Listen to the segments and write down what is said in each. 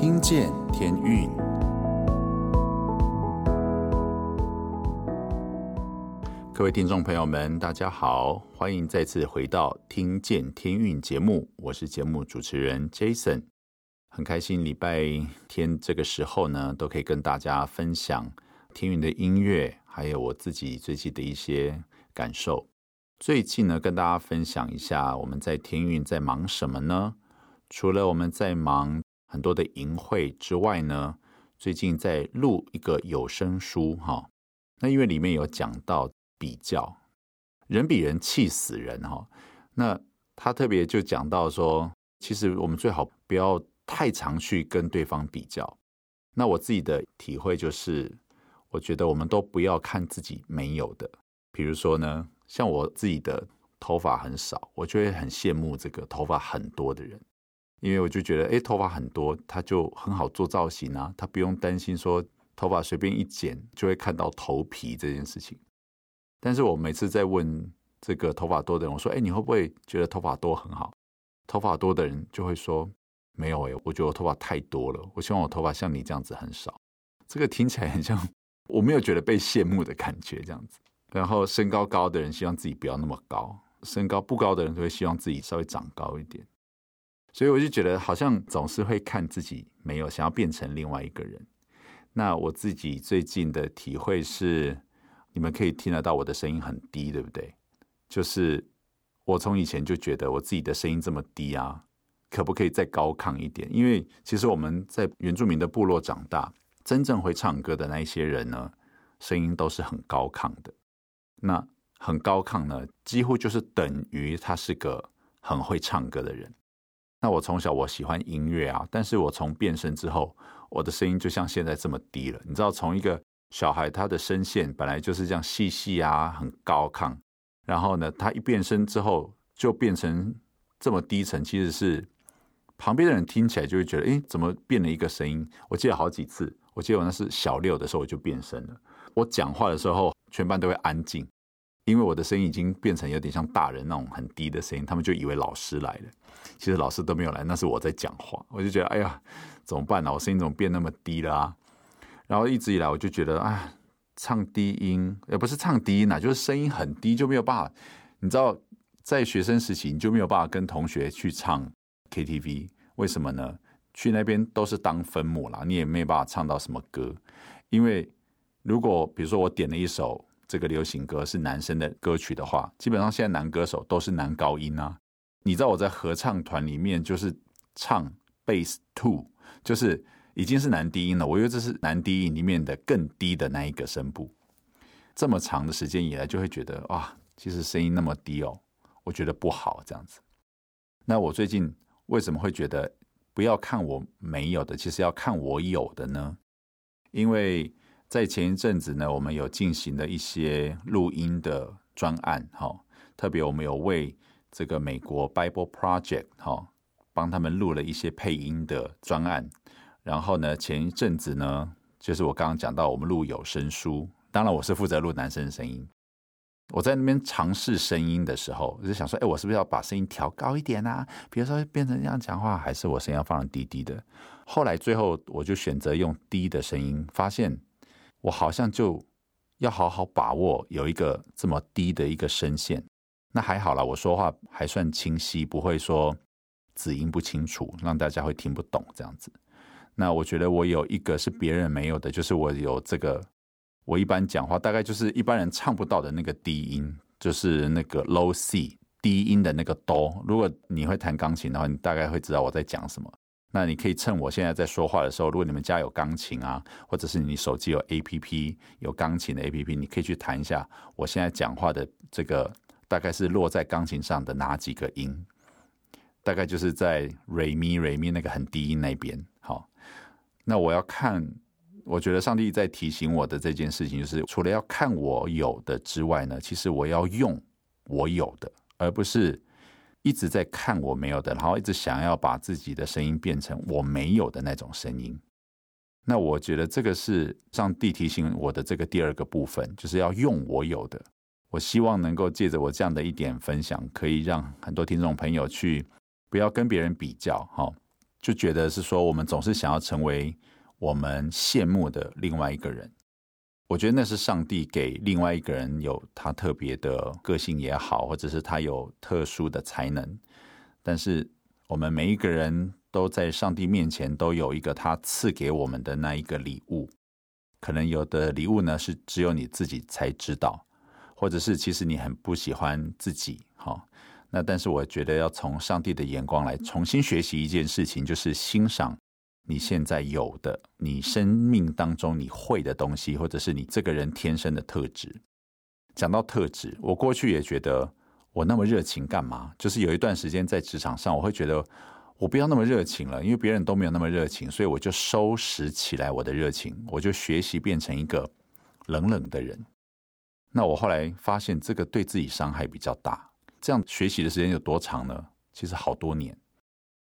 听见天运。各位听众朋友们，大家好，欢迎再次回到《听见天运》节目，我是节目主持人 Jason，很开心礼拜天这个时候呢，都可以跟大家分享天运的音乐，还有我自己最近的一些感受。最近呢，跟大家分享一下我们在天运在忙什么呢？除了我们在忙很多的淫秽之外呢，最近在录一个有声书哈。那因为里面有讲到。比较人比人气死人哈，那他特别就讲到说，其实我们最好不要太常去跟对方比较。那我自己的体会就是，我觉得我们都不要看自己没有的。比如说呢，像我自己的头发很少，我就会很羡慕这个头发很多的人，因为我就觉得，哎，头发很多，他就很好做造型啊，他不用担心说头发随便一剪就会看到头皮这件事情。但是我每次在问这个头发多的人，我说：“哎，你会不会觉得头发多很好？”头发多的人就会说：“没有哎，我觉得我头发太多了，我希望我头发像你这样子很少。”这个听起来很像我没有觉得被羡慕的感觉这样子。然后身高高的人希望自己不要那么高，身高不高的人就会希望自己稍微长高一点。所以我就觉得好像总是会看自己没有，想要变成另外一个人。那我自己最近的体会是。你们可以听得到我的声音很低，对不对？就是我从以前就觉得我自己的声音这么低啊，可不可以再高亢一点？因为其实我们在原住民的部落长大，真正会唱歌的那一些人呢，声音都是很高亢的。那很高亢呢，几乎就是等于他是个很会唱歌的人。那我从小我喜欢音乐啊，但是我从变声之后，我的声音就像现在这么低了。你知道，从一个小孩他的声线本来就是这样细细啊，很高亢，然后呢，他一变声之后就变成这么低沉，其实是旁边的人听起来就会觉得，哎，怎么变了一个声音？我记得好几次，我记得我那是小六的时候我就变声了。我讲话的时候，全班都会安静，因为我的声音已经变成有点像大人那种很低的声音，他们就以为老师来了，其实老师都没有来，那是我在讲话。我就觉得，哎呀，怎么办呢？我声音怎么变那么低了？然后一直以来我就觉得，啊，唱低音也不是唱低音啊，就是声音很低就没有办法。你知道，在学生时期你就没有办法跟同学去唱 KTV，为什么呢？去那边都是当分母啦，你也没有办法唱到什么歌。因为如果比如说我点了一首这个流行歌是男生的歌曲的话，基本上现在男歌手都是男高音啊。你知道我在合唱团里面就是唱 Bass Two，就是。已经是男低音了，我以为这是男低音里面的更低的那一个声部。这么长的时间以来，就会觉得哇，其实声音那么低哦，我觉得不好这样子。那我最近为什么会觉得不要看我没有的，其实要看我有的呢？因为在前一阵子呢，我们有进行了一些录音的专案，哈，特别我们有为这个美国 Bible Project 哈，帮他们录了一些配音的专案。然后呢，前一阵子呢，就是我刚刚讲到我们录有声书，当然我是负责录男生的声音。我在那边尝试声音的时候，我就想说，哎，我是不是要把声音调高一点啊？比如说变成这样讲话，还是我声音要放低低的？后来最后我就选择用低的声音，发现我好像就要好好把握有一个这么低的一个声线。那还好啦，我说话还算清晰，不会说子音不清楚，让大家会听不懂这样子。那我觉得我有一个是别人没有的，就是我有这个，我一般讲话大概就是一般人唱不到的那个低音，就是那个 low C 低音的那个哆。如果你会弹钢琴的话，你大概会知道我在讲什么。那你可以趁我现在在说话的时候，如果你们家有钢琴啊，或者是你手机有 APP 有钢琴的 APP，你可以去弹一下我现在讲话的这个大概是落在钢琴上的哪几个音，大概就是在 Re Mi Re Mi 那个很低音那边。好那我要看，我觉得上帝在提醒我的这件事情，就是除了要看我有的之外呢，其实我要用我有的，而不是一直在看我没有的，然后一直想要把自己的声音变成我没有的那种声音。那我觉得这个是上帝提醒我的这个第二个部分，就是要用我有的。我希望能够借着我这样的一点分享，可以让很多听众朋友去不要跟别人比较，哈。就觉得是说，我们总是想要成为我们羡慕的另外一个人。我觉得那是上帝给另外一个人有他特别的个性也好，或者是他有特殊的才能。但是我们每一个人都在上帝面前都有一个他赐给我们的那一个礼物。可能有的礼物呢是只有你自己才知道，或者是其实你很不喜欢自己。好，那但是我觉得要从上帝的眼光来重新学习一件事情，就是欣赏你现在有的，你生命当中你会的东西，或者是你这个人天生的特质。讲到特质，我过去也觉得我那么热情干嘛？就是有一段时间在职场上，我会觉得我不要那么热情了，因为别人都没有那么热情，所以我就收拾起来我的热情，我就学习变成一个冷冷的人。那我后来发现，这个对自己伤害比较大。这样学习的时间有多长呢？其实好多年，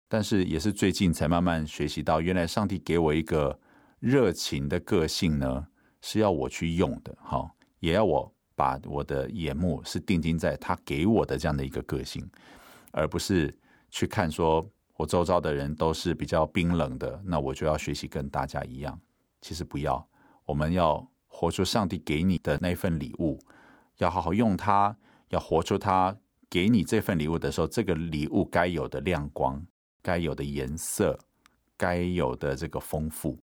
但是也是最近才慢慢学习到，原来上帝给我一个热情的个性呢，是要我去用的，哈，也要我把我的眼目是定睛在他给我的这样的一个个性，而不是去看说我周遭的人都是比较冰冷的，那我就要学习跟大家一样。其实不要，我们要活出上帝给你的那份礼物，要好好用它，要活出它。给你这份礼物的时候，这个礼物该有的亮光、该有的颜色、该有的这个丰富，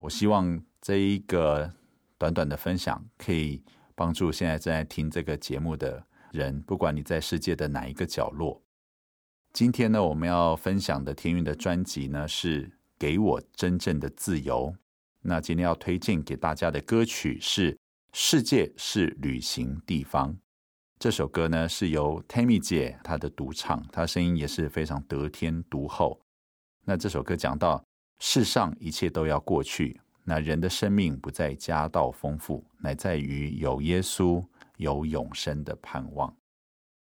我希望这一个短短的分享可以帮助现在正在听这个节目的人，不管你在世界的哪一个角落。今天呢，我们要分享的天韵的专辑呢，是《给我真正的自由》。那今天要推荐给大家的歌曲是《世界是旅行地方》。这首歌呢，是由 Tammy 姐她的独唱，她声音也是非常得天独厚。那这首歌讲到世上一切都要过去，那人的生命不在家道丰富，乃在于有耶稣，有永生的盼望。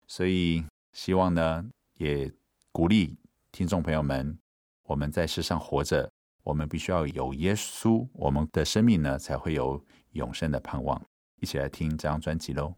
所以希望呢，也鼓励听众朋友们，我们在世上活着，我们必须要有耶稣，我们的生命呢才会有永生的盼望。一起来听这张专辑喽。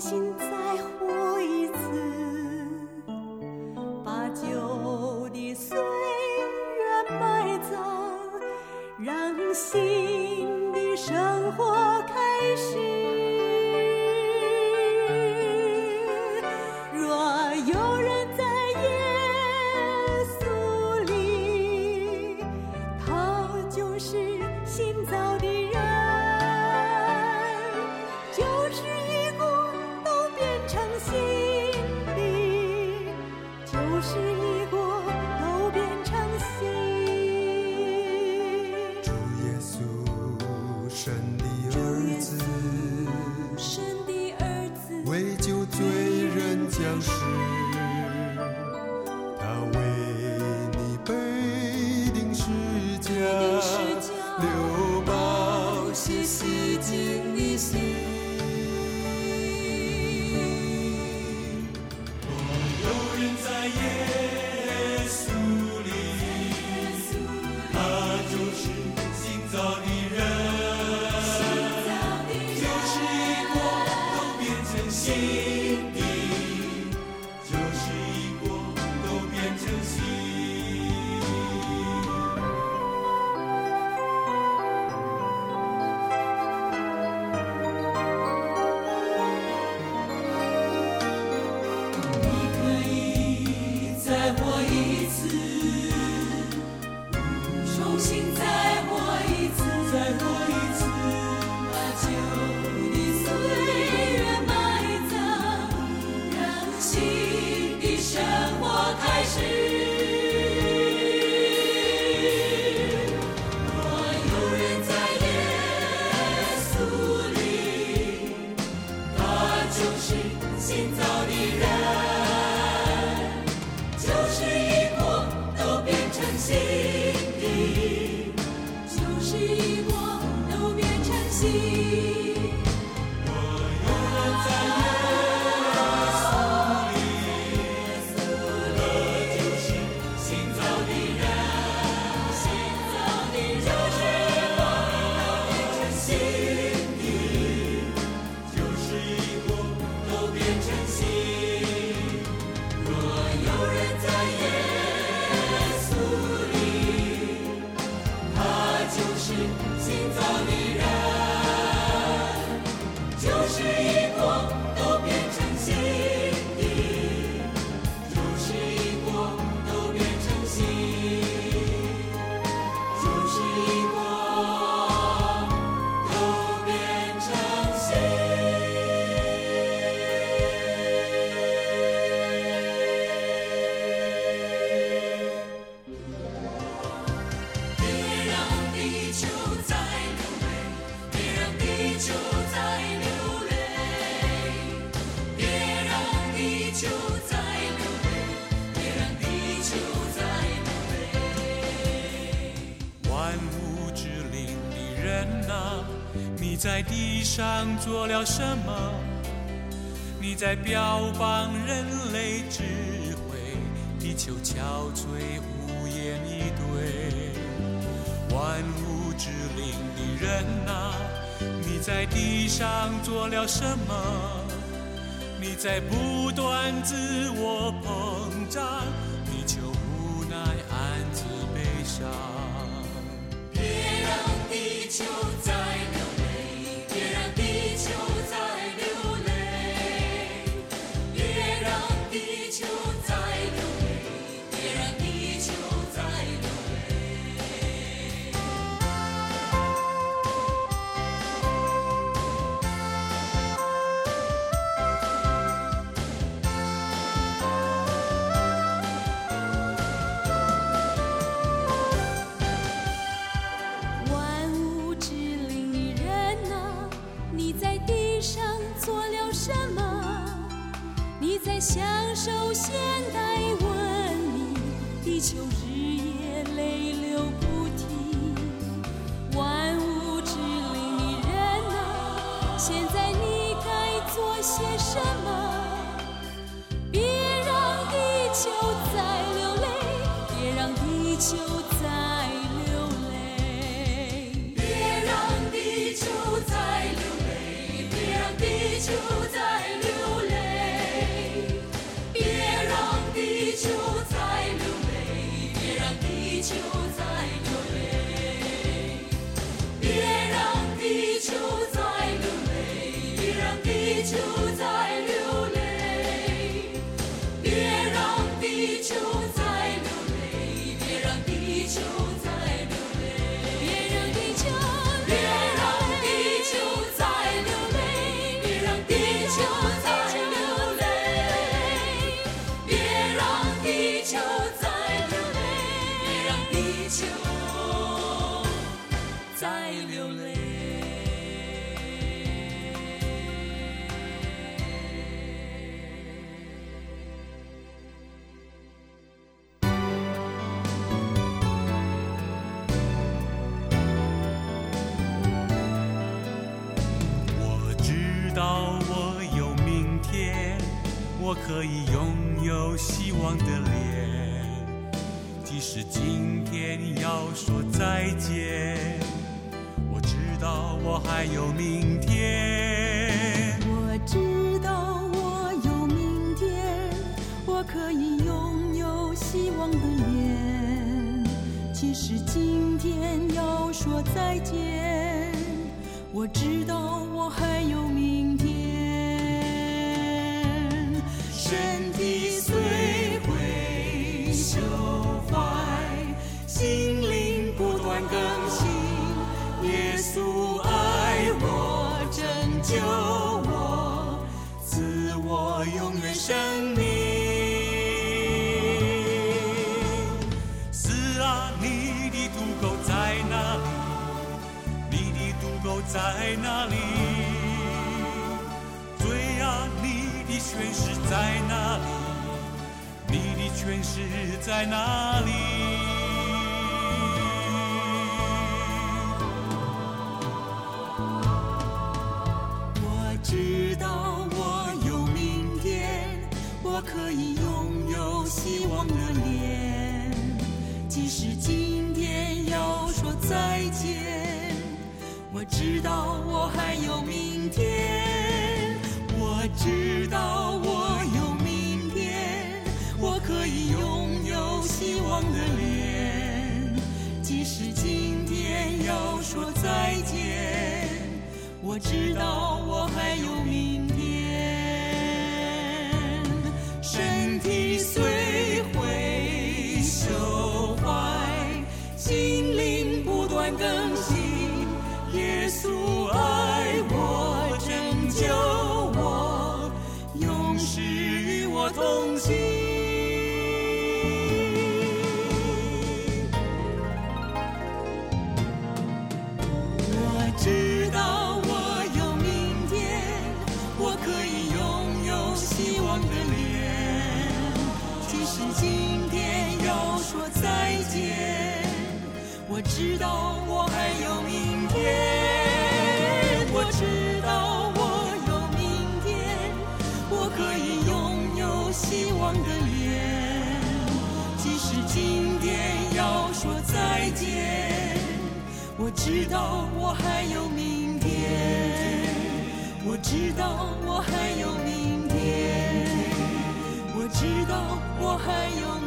心在。上做了什么？你在标榜人类智慧，地球憔悴无言以对。万物之灵的人啊，你在地上做了什么？你在不断自我膨胀，地球无奈暗自悲伤。别让地球再流享受现代文明，地球日夜泪流不停。万物之灵的人啊，现在你该做些什么？别让地球再流泪，别让地球再流泪。别让地球再流泪，别让地球地球在流泪。我知道我有明天我可以拥有希望的脸。是今天要说再见，我知道我还有明天。我知道我有明天，我可以拥有希望的脸。即使今天要说再见，我知道我还有明更新。耶稣爱我，拯救我，赐我永远生命。是啊，你的渡口在哪里？你的渡口在哪里？罪啊，你的权势在哪里？你的权势在哪里？知道我还有明天。我知道我有明天，我可以拥有希望的脸。即使今天要说再见。我知道我还有明天，身体虽会朽坏，心灵不断更知道我还有明天。我知道我有明天，我可以拥有希望的脸。即使今天要说再见。我知道我还有明天，我知道我还有明天，我知道我还有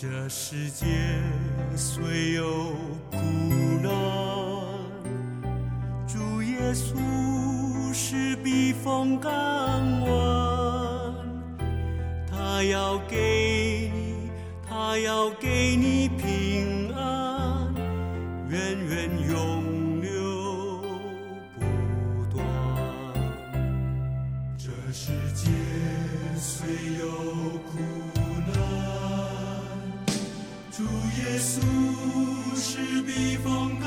这世界虽有苦难主耶稣是避风港湾他要给你他要给你稣是避风。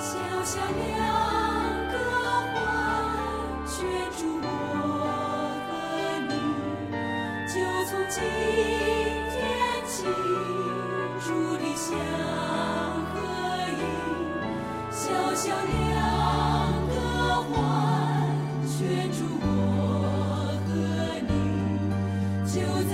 小小两个环圈住我和你就从今天起注定相合一小小两个环圈住我和你就在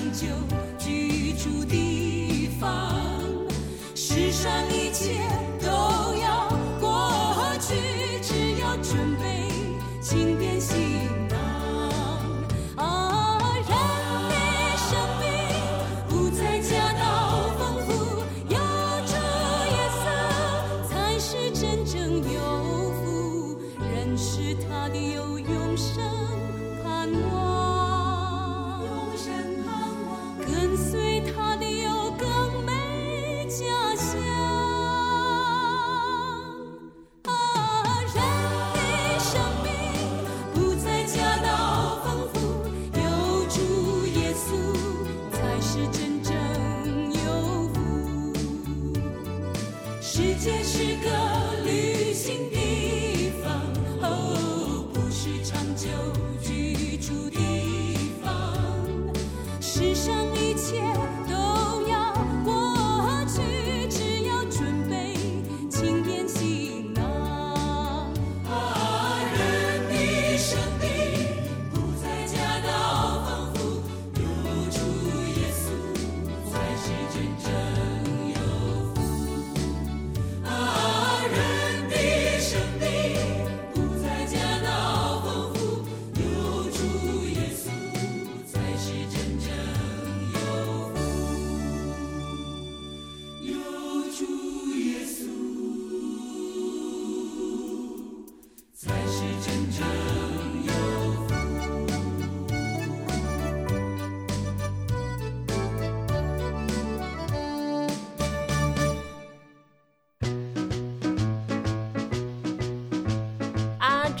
长久居住地方。世上一切。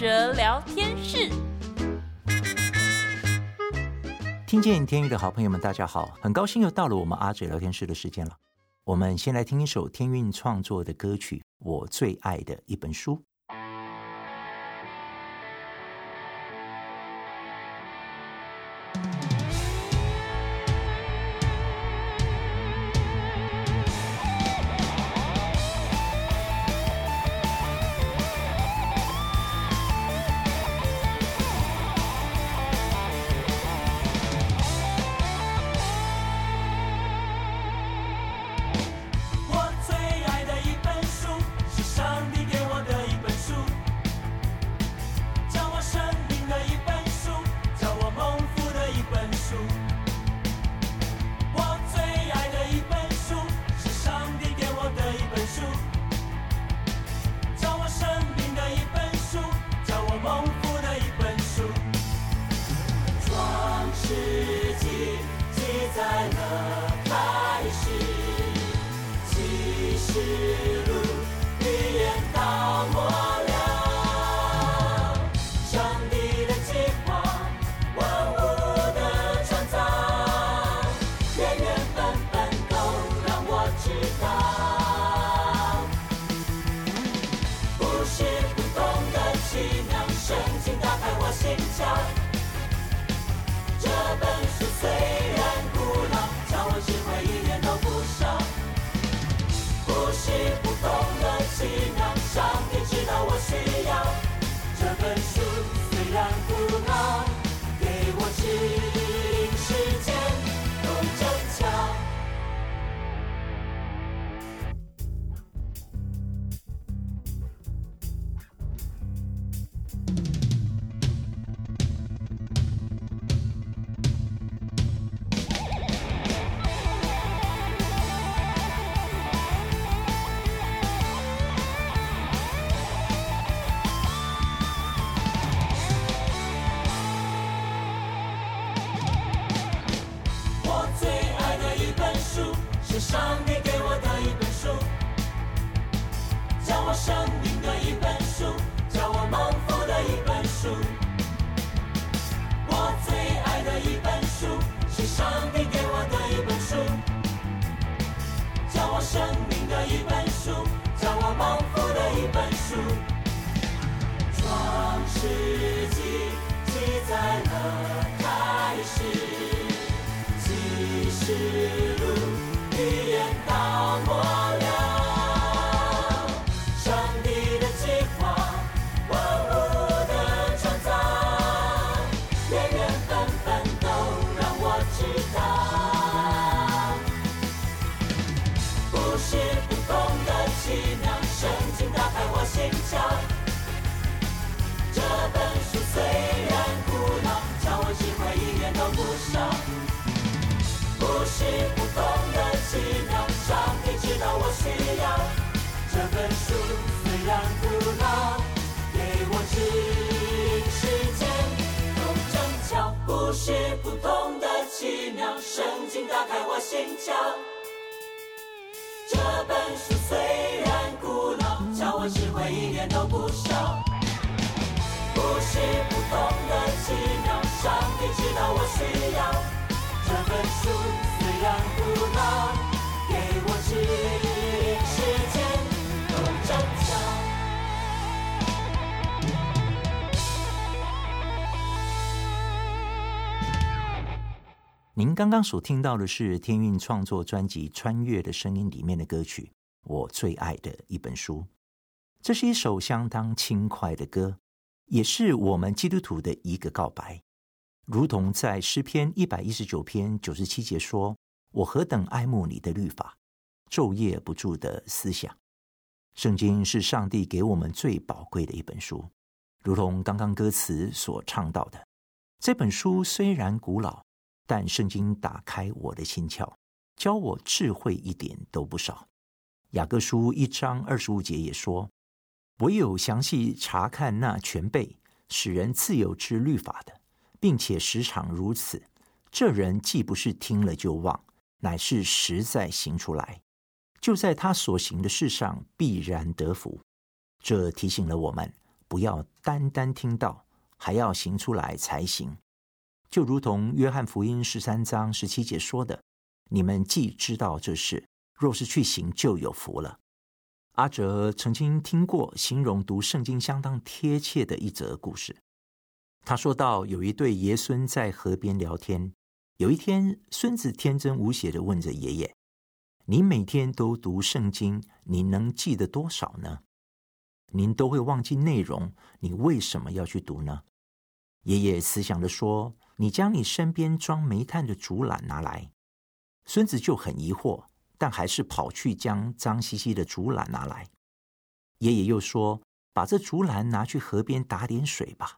哲聊天室。听见天宇的好朋友们，大家好，很高兴又到了我们阿哲聊天室的时间了。我们先来听一首天韵创作的歌曲《我最爱的一本书》。不是普通的奇妙上帝知道我需要这本书虽然不能给我指引世界都正常您刚刚所听到的是天韵创作专辑穿越的声音里面的歌曲我最爱的一本书。这是一首相当轻快的歌，也是我们基督徒的一个告白。如同在诗篇一百一十九篇九十七节说：“我何等爱慕你的律法，昼夜不住的思想。”圣经是上帝给我们最宝贵的一本书，如同刚刚歌词所唱到的，这本书虽然古老。但圣经打开我的心窍，教我智慧一点都不少。雅各书一章二十五节也说：“唯有详细查看那全备使人自由之律法的，并且时常如此，这人既不是听了就忘，乃是实在行出来，就在他所行的事上必然得福。”这提醒了我们，不要单单听到，还要行出来才行。就如同约翰福音十三章十七节说的：“你们既知道这事，若是去行，就有福了。”阿哲曾经听过形容读圣经相当贴切的一则故事。他说到，有一对爷孙在河边聊天。有一天，孙子天真无邪的问着爷爷：“你每天都读圣经，你能记得多少呢？您都会忘记内容，你为什么要去读呢？”爷爷慈祥的说：“你将你身边装煤炭的竹篮拿来。”孙子就很疑惑，但还是跑去将脏兮兮的竹篮拿来。爷爷又说：“把这竹篮拿去河边打点水吧。”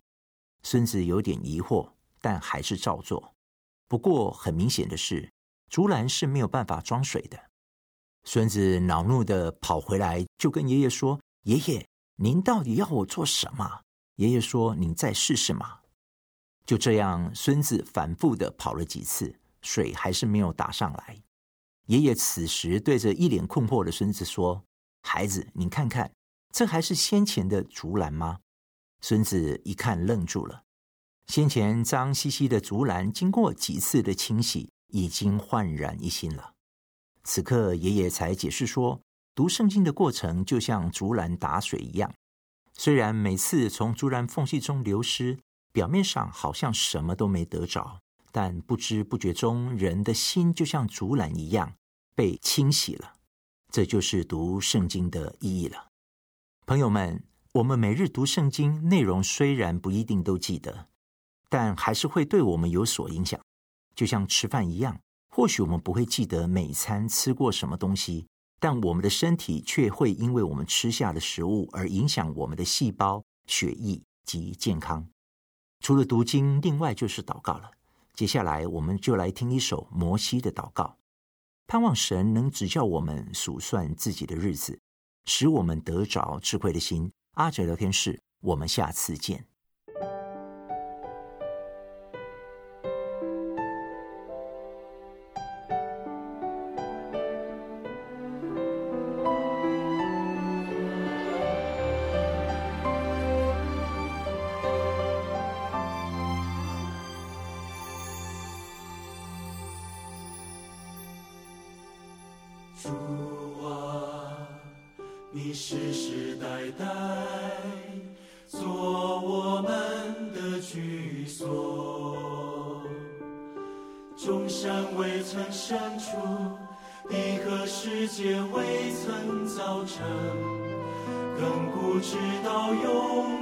孙子有点疑惑，但还是照做。不过很明显的是，竹篮是没有办法装水的。孙子恼怒的跑回来，就跟爷爷说：“爷爷，您到底要我做什么？”爷爷说：“您再试试嘛。”就这样，孙子反复的跑了几次，水还是没有打上来。爷爷此时对着一脸困惑的孙子说：“孩子，你看看，这还是先前的竹篮吗？”孙子一看，愣住了。先前脏兮兮的竹篮，经过几次的清洗，已经焕然一新了。此刻，爷爷才解释说，读圣经的过程就像竹篮打水一样，虽然每次从竹篮缝隙中流失，表面上好像什么都没得着，但不知不觉中，人的心就像竹篮一样被清洗了。这就是读圣经的意义了，朋友们。我们每日读圣经，内容虽然不一定都记得，但还是会对我们有所影响。就像吃饭一样，或许我们不会记得每餐吃过什么东西，但我们的身体却会因为我们吃下的食物而影响我们的细胞、血液及健康。除了读经，另外就是祷告了。接下来，我们就来听一首摩西的祷告，盼望神能指教我们数算自己的日子，使我们得着智慧的心。阿哲聊天室，我们下次见。主啊你世世代代做我们的居所，众山未曾生出，地和世界未曾造成，亘古直到永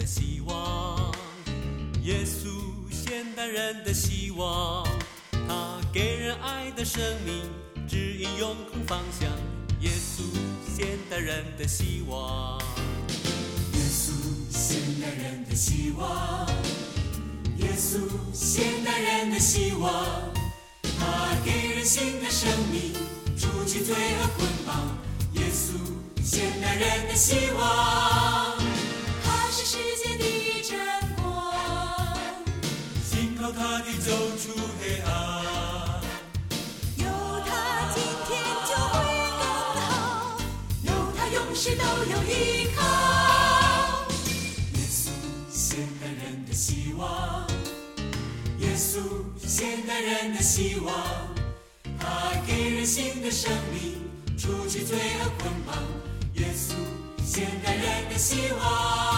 的希望。耶稣，现代人的希望。他给人爱的生命，指引永恒方向。耶稣，现代人的希。希望。他给人新的生命，除去罪恶捆绑。耶稣，现代人的希望。